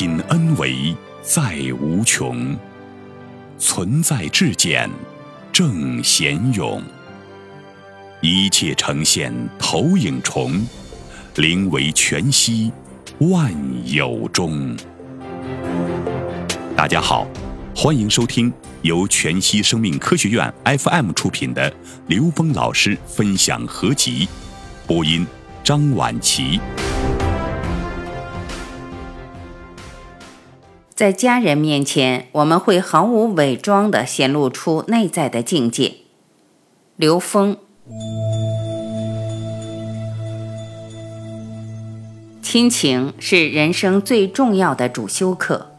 亲恩为在无穷，存在至简正贤勇。一切呈现投影重，灵为全息万有中。大家好，欢迎收听由全息生命科学院 FM 出品的刘峰老师分享合集，播音张婉琪。在家人面前，我们会毫无伪装地显露出内在的境界。刘峰，亲情是人生最重要的主修课。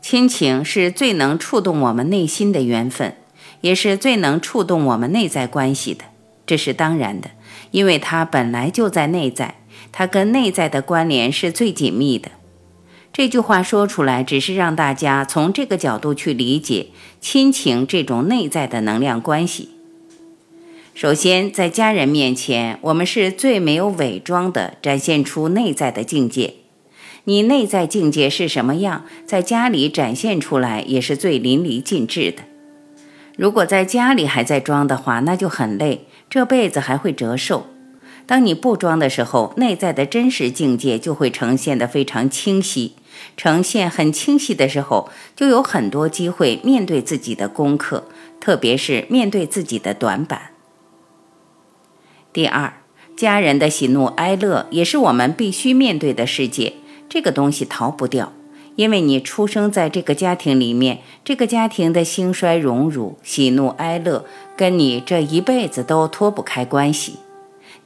亲情是最能触动我们内心的缘分，也是最能触动我们内在关系的。这是当然的，因为它本来就在内在，它跟内在的关联是最紧密的。这句话说出来，只是让大家从这个角度去理解亲情这种内在的能量关系。首先，在家人面前，我们是最没有伪装的，展现出内在的境界。你内在境界是什么样，在家里展现出来也是最淋漓尽致的。如果在家里还在装的话，那就很累，这辈子还会折寿。当你不装的时候，内在的真实境界就会呈现得非常清晰。呈现很清晰的时候，就有很多机会面对自己的功课，特别是面对自己的短板。第二，家人的喜怒哀乐也是我们必须面对的世界，这个东西逃不掉，因为你出生在这个家庭里面，这个家庭的兴衰荣辱、喜怒哀乐，跟你这一辈子都脱不开关系。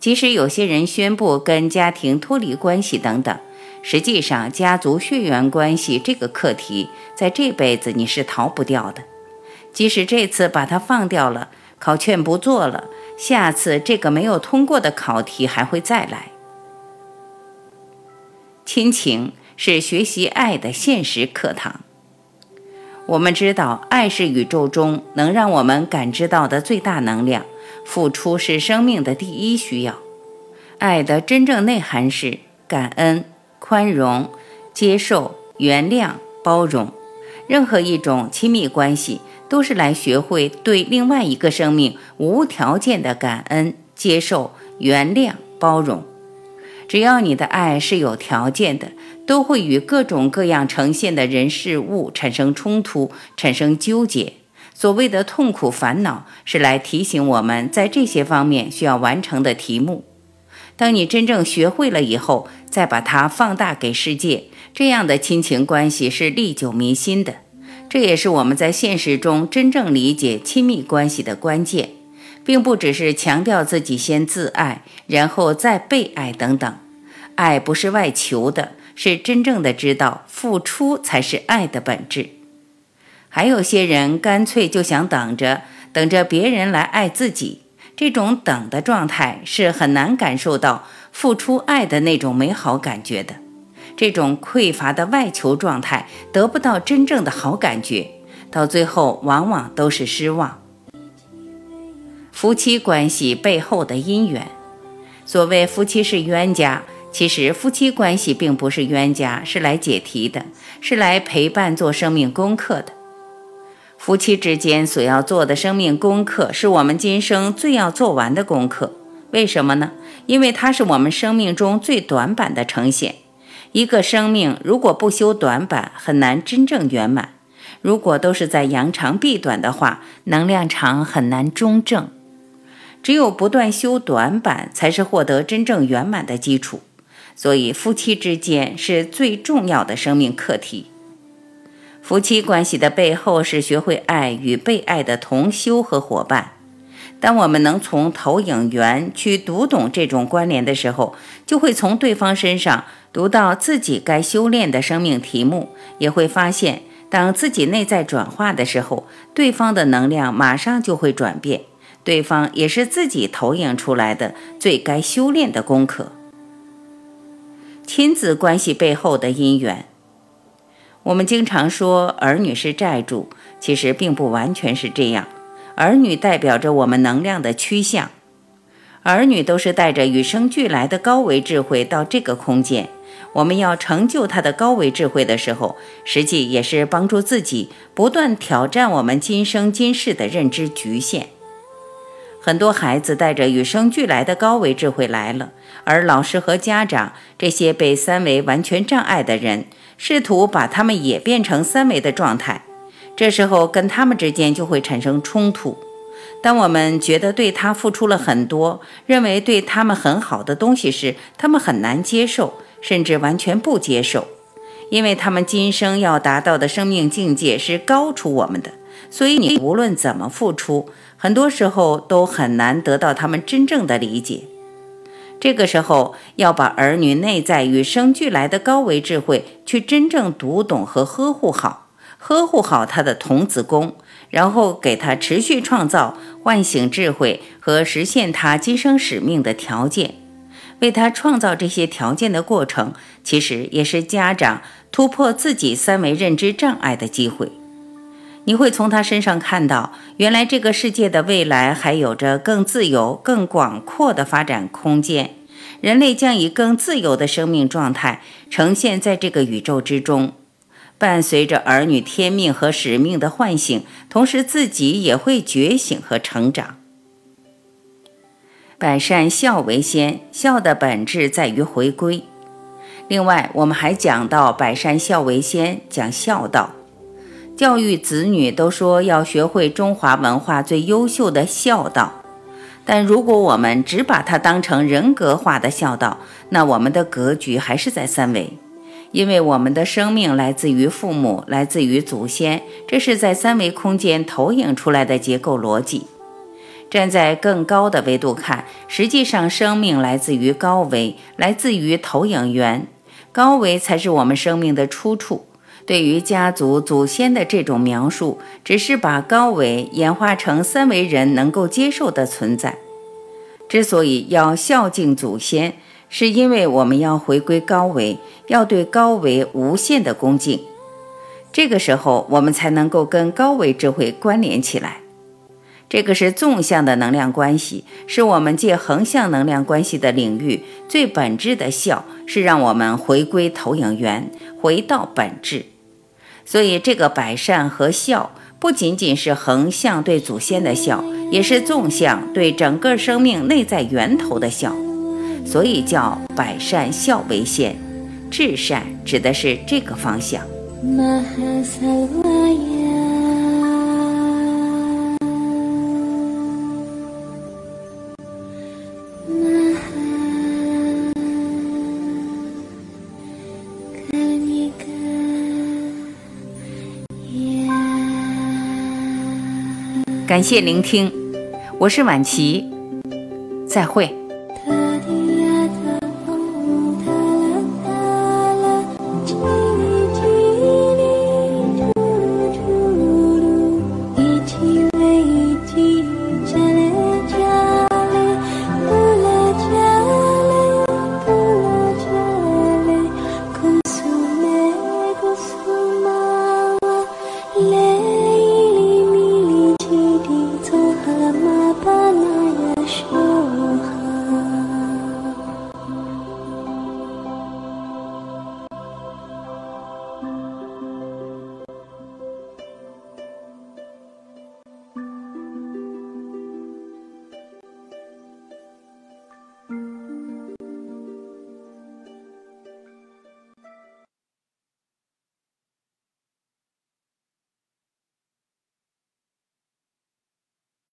即使有些人宣布跟家庭脱离关系等等。实际上，家族血缘关系这个课题，在这辈子你是逃不掉的。即使这次把它放掉了，考卷不做了，下次这个没有通过的考题还会再来。亲情是学习爱的现实课堂。我们知道，爱是宇宙中能让我们感知到的最大能量，付出是生命的第一需要。爱的真正内涵是感恩。宽容、接受、原谅、包容，任何一种亲密关系都是来学会对另外一个生命无条件的感恩、接受、原谅、包容。只要你的爱是有条件的，都会与各种各样呈现的人事物产生冲突、产生纠结。所谓的痛苦、烦恼，是来提醒我们在这些方面需要完成的题目。当你真正学会了以后，再把它放大给世界，这样的亲情关系是历久弥新的。这也是我们在现实中真正理解亲密关系的关键，并不只是强调自己先自爱，然后再被爱等等。爱不是外求的，是真正的知道付出才是爱的本质。还有些人干脆就想等着，等着别人来爱自己。这种等的状态是很难感受到付出爱的那种美好感觉的，这种匮乏的外求状态得不到真正的好感觉，到最后往往都是失望。夫妻关系背后的因缘，所谓夫妻是冤家，其实夫妻关系并不是冤家，是来解题的，是来陪伴做生命功课的。夫妻之间所要做的生命功课，是我们今生最要做完的功课。为什么呢？因为它是我们生命中最短板的呈现。一个生命如果不修短板，很难真正圆满。如果都是在扬长避短的话，能量场很难中正。只有不断修短板，才是获得真正圆满的基础。所以，夫妻之间是最重要的生命课题。夫妻关系的背后是学会爱与被爱的同修和伙伴。当我们能从投影源去读懂这种关联的时候，就会从对方身上读到自己该修炼的生命题目，也会发现，当自己内在转化的时候，对方的能量马上就会转变，对方也是自己投影出来的最该修炼的功课。亲子关系背后的因缘。我们经常说儿女是债主，其实并不完全是这样。儿女代表着我们能量的趋向，儿女都是带着与生俱来的高维智慧到这个空间。我们要成就他的高维智慧的时候，实际也是帮助自己不断挑战我们今生今世的认知局限。很多孩子带着与生俱来的高维智慧来了，而老师和家长这些被三维完全障碍的人，试图把他们也变成三维的状态，这时候跟他们之间就会产生冲突。当我们觉得对他付出了很多，认为对他们很好的东西时，他们很难接受，甚至完全不接受，因为他们今生要达到的生命境界是高出我们的，所以你无论怎么付出。很多时候都很难得到他们真正的理解。这个时候要把儿女内在与生俱来的高维智慧去真正读懂和呵护好，呵护好他的童子功，然后给他持续创造唤醒智慧和实现他今生使命的条件。为他创造这些条件的过程，其实也是家长突破自己三维认知障碍的机会。你会从他身上看到，原来这个世界的未来还有着更自由、更广阔的发展空间。人类将以更自由的生命状态呈现在这个宇宙之中。伴随着儿女天命和使命的唤醒，同时自己也会觉醒和成长。百善孝为先，孝的本质在于回归。另外，我们还讲到百善孝为先，讲孝道。教育子女都说要学会中华文化最优秀的孝道，但如果我们只把它当成人格化的孝道，那我们的格局还是在三维，因为我们的生命来自于父母，来自于祖先，这是在三维空间投影出来的结构逻辑。站在更高的维度看，实际上生命来自于高维，来自于投影源，高维才是我们生命的出处。对于家族祖先的这种描述，只是把高维演化成三维人能够接受的存在。之所以要孝敬祖先，是因为我们要回归高维，要对高维无限的恭敬。这个时候，我们才能够跟高维智慧关联起来。这个是纵向的能量关系，是我们借横向能量关系的领域最本质的孝，是让我们回归投影源，回到本质。所以，这个百善和孝不仅仅是横向对祖先的孝，也是纵向对整个生命内在源头的孝。所以叫百善孝为先，至善指的是这个方向。感谢聆听，我是婉琪，再会。